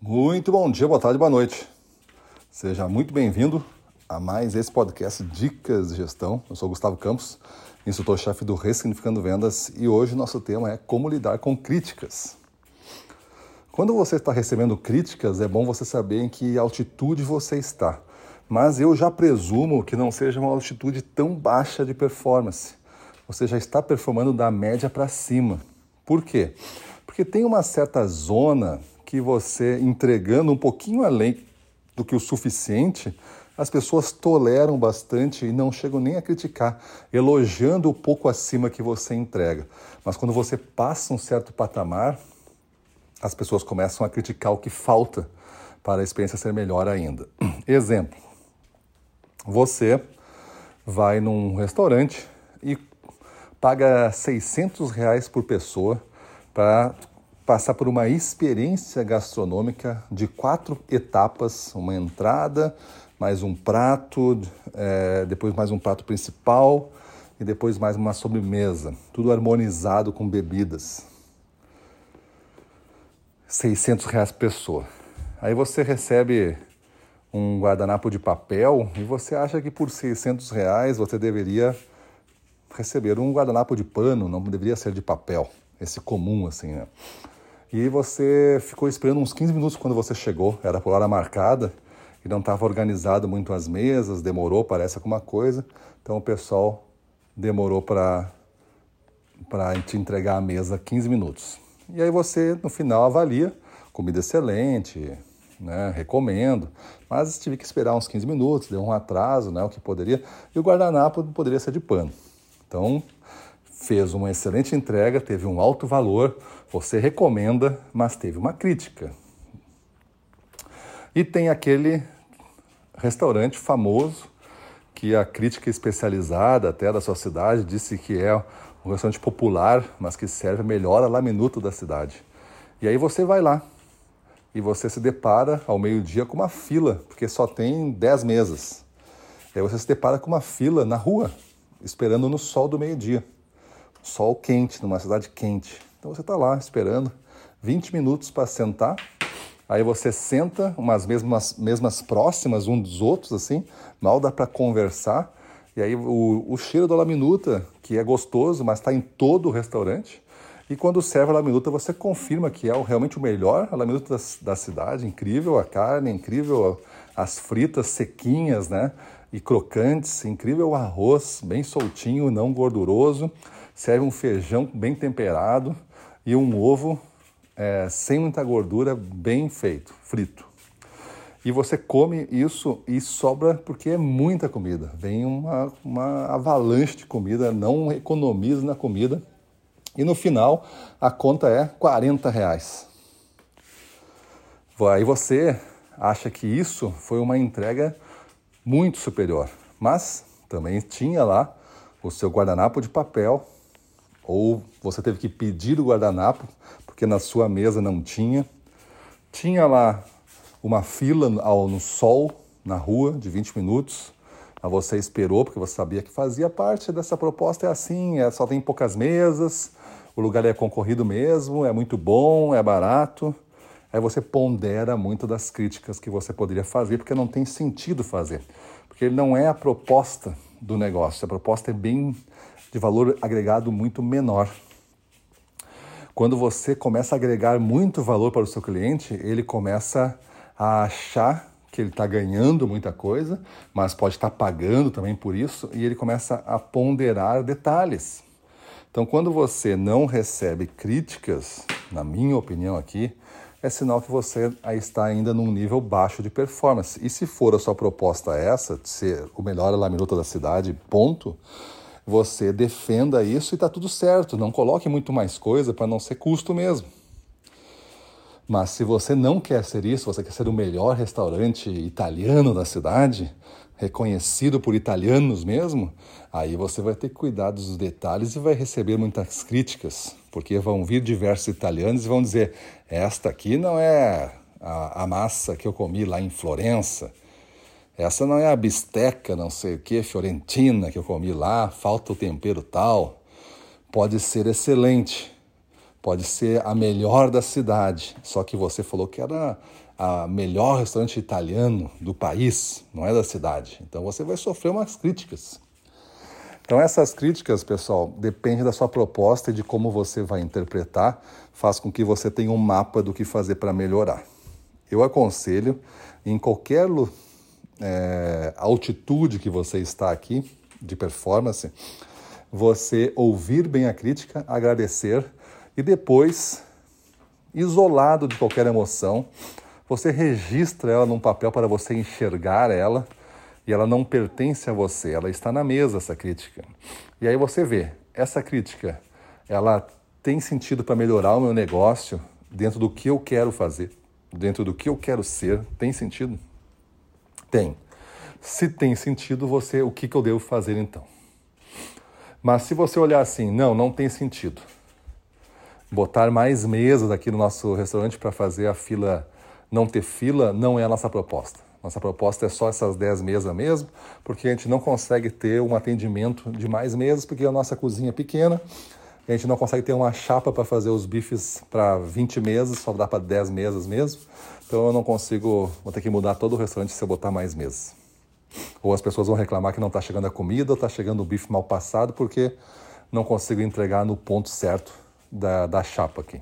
Muito bom dia, boa tarde, boa noite. Seja muito bem-vindo a mais esse podcast Dicas de Gestão. Eu sou Gustavo Campos, instrutor-chefe do Ressignificando Vendas e hoje nosso tema é como lidar com críticas. Quando você está recebendo críticas, é bom você saber em que altitude você está. Mas eu já presumo que não seja uma altitude tão baixa de performance. Você já está performando da média para cima. Por quê? Porque tem uma certa zona que você entregando um pouquinho além do que o suficiente, as pessoas toleram bastante e não chegam nem a criticar, elogiando o pouco acima que você entrega. Mas quando você passa um certo patamar, as pessoas começam a criticar o que falta para a experiência ser melhor ainda. Exemplo: você vai num restaurante e paga 600 reais por pessoa para passar por uma experiência gastronômica de quatro etapas, uma entrada, mais um prato, é, depois mais um prato principal e depois mais uma sobremesa, tudo harmonizado com bebidas. 600 reais por pessoa. Aí você recebe um guardanapo de papel e você acha que por 600 reais você deveria receber um guardanapo de pano, não deveria ser de papel, esse comum assim, né? E você ficou esperando uns 15 minutos quando você chegou, era por hora marcada, e não estava organizado muito as mesas, demorou, parece alguma coisa, então o pessoal demorou para para te entregar a mesa 15 minutos. E aí você, no final, avalia, comida excelente, né, recomendo, mas tive que esperar uns 15 minutos, deu um atraso, né, o que poderia, e o guardanapo poderia ser de pano. Então, fez uma excelente entrega, teve um alto valor, você recomenda, mas teve uma crítica. E tem aquele restaurante famoso que a crítica especializada até da sua cidade disse que é um restaurante popular, mas que serve melhor a lá minuto da cidade. E aí você vai lá e você se depara ao meio-dia com uma fila, porque só tem 10 mesas. E aí você se depara com uma fila na rua, esperando no sol do meio-dia. Sol quente, numa cidade quente. Então você está lá esperando 20 minutos para sentar. Aí você senta, umas mesmas, mesmas próximas um dos outros, assim, mal dá para conversar. E aí o, o cheiro da laminuta, que é gostoso, mas está em todo o restaurante. E quando serve a laminuta, você confirma que é realmente o melhor a laminuta da, da cidade. Incrível a carne, incrível as fritas sequinhas, né? E crocantes, incrível o arroz, bem soltinho, não gorduroso. Serve um feijão bem temperado e um ovo é, sem muita gordura, bem feito, frito. E você come isso e sobra porque é muita comida. Vem uma, uma avalanche de comida, não economiza na comida. E no final a conta é 40 reais. Aí você acha que isso foi uma entrega muito superior. Mas também tinha lá o seu guardanapo de papel ou você teve que pedir o guardanapo porque na sua mesa não tinha. Tinha lá uma fila no sol na rua de 20 minutos. Mas você esperou porque você sabia que fazia parte dessa proposta. É assim, é, só tem poucas mesas, o lugar é concorrido mesmo, é muito bom, é barato. Aí você pondera muito das críticas que você poderia fazer, porque não tem sentido fazer. Porque ele não é a proposta do negócio, a proposta é bem de valor agregado muito menor. Quando você começa a agregar muito valor para o seu cliente, ele começa a achar que ele está ganhando muita coisa, mas pode estar tá pagando também por isso, e ele começa a ponderar detalhes. Então, quando você não recebe críticas, na minha opinião aqui, é sinal que você está ainda num nível baixo de performance. E se for a sua proposta essa, de ser o melhor laminuta da cidade, ponto, você defenda isso e está tudo certo. Não coloque muito mais coisa para não ser custo mesmo. Mas se você não quer ser isso, você quer ser o melhor restaurante italiano da cidade, reconhecido por italianos mesmo, aí você vai ter que cuidar dos detalhes e vai receber muitas críticas, porque vão vir diversos italianos e vão dizer: esta aqui não é a, a massa que eu comi lá em Florença essa não é a bisteca, não sei o que, fiorentina que eu comi lá, falta o tempero tal. Pode ser excelente, Pode ser a melhor da cidade, só que você falou que era a melhor restaurante italiano do país, não é da cidade. Então você vai sofrer umas críticas. Então essas críticas, pessoal, depende da sua proposta e de como você vai interpretar, faz com que você tenha um mapa do que fazer para melhorar. Eu aconselho em qualquer é, altitude que você está aqui de performance, você ouvir bem a crítica, agradecer e depois, isolado de qualquer emoção, você registra ela num papel para você enxergar ela e ela não pertence a você, ela está na mesa essa crítica. E aí você vê, essa crítica, ela tem sentido para melhorar o meu negócio dentro do que eu quero fazer, dentro do que eu quero ser, tem sentido? Tem. Se tem sentido, você, o que, que eu devo fazer então? Mas se você olhar assim, não, não tem sentido. Botar mais mesas aqui no nosso restaurante para fazer a fila não ter fila não é a nossa proposta. Nossa proposta é só essas 10 mesas mesmo, porque a gente não consegue ter um atendimento de mais mesas, porque a nossa cozinha é pequena, a gente não consegue ter uma chapa para fazer os bifes para 20 mesas, só dá para 10 mesas mesmo. Então eu não consigo, vou ter que mudar todo o restaurante se eu botar mais mesas. Ou as pessoas vão reclamar que não está chegando a comida, ou está chegando o bife mal passado, porque não consigo entregar no ponto certo da, da chapa aqui.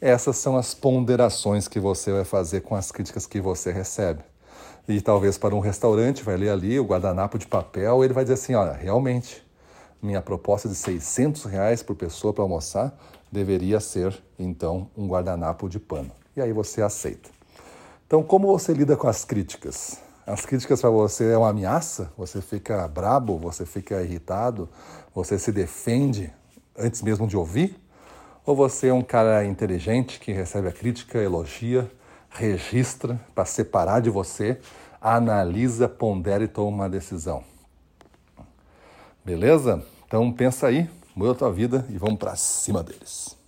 Essas são as ponderações que você vai fazer com as críticas que você recebe. E talvez para um restaurante, vai ler ali o guardanapo de papel, ele vai dizer assim, olha, realmente, minha proposta de 600 reais por pessoa para almoçar deveria ser, então, um guardanapo de pano. E aí você aceita. Então, como você lida com as críticas? As críticas para você é uma ameaça? Você fica brabo? Você fica irritado? Você se defende antes mesmo de ouvir? Ou você é um cara inteligente que recebe a crítica, elogia, registra para separar de você, analisa, pondera e toma uma decisão? Beleza? Então pensa aí, muda a tua vida e vamos para cima deles.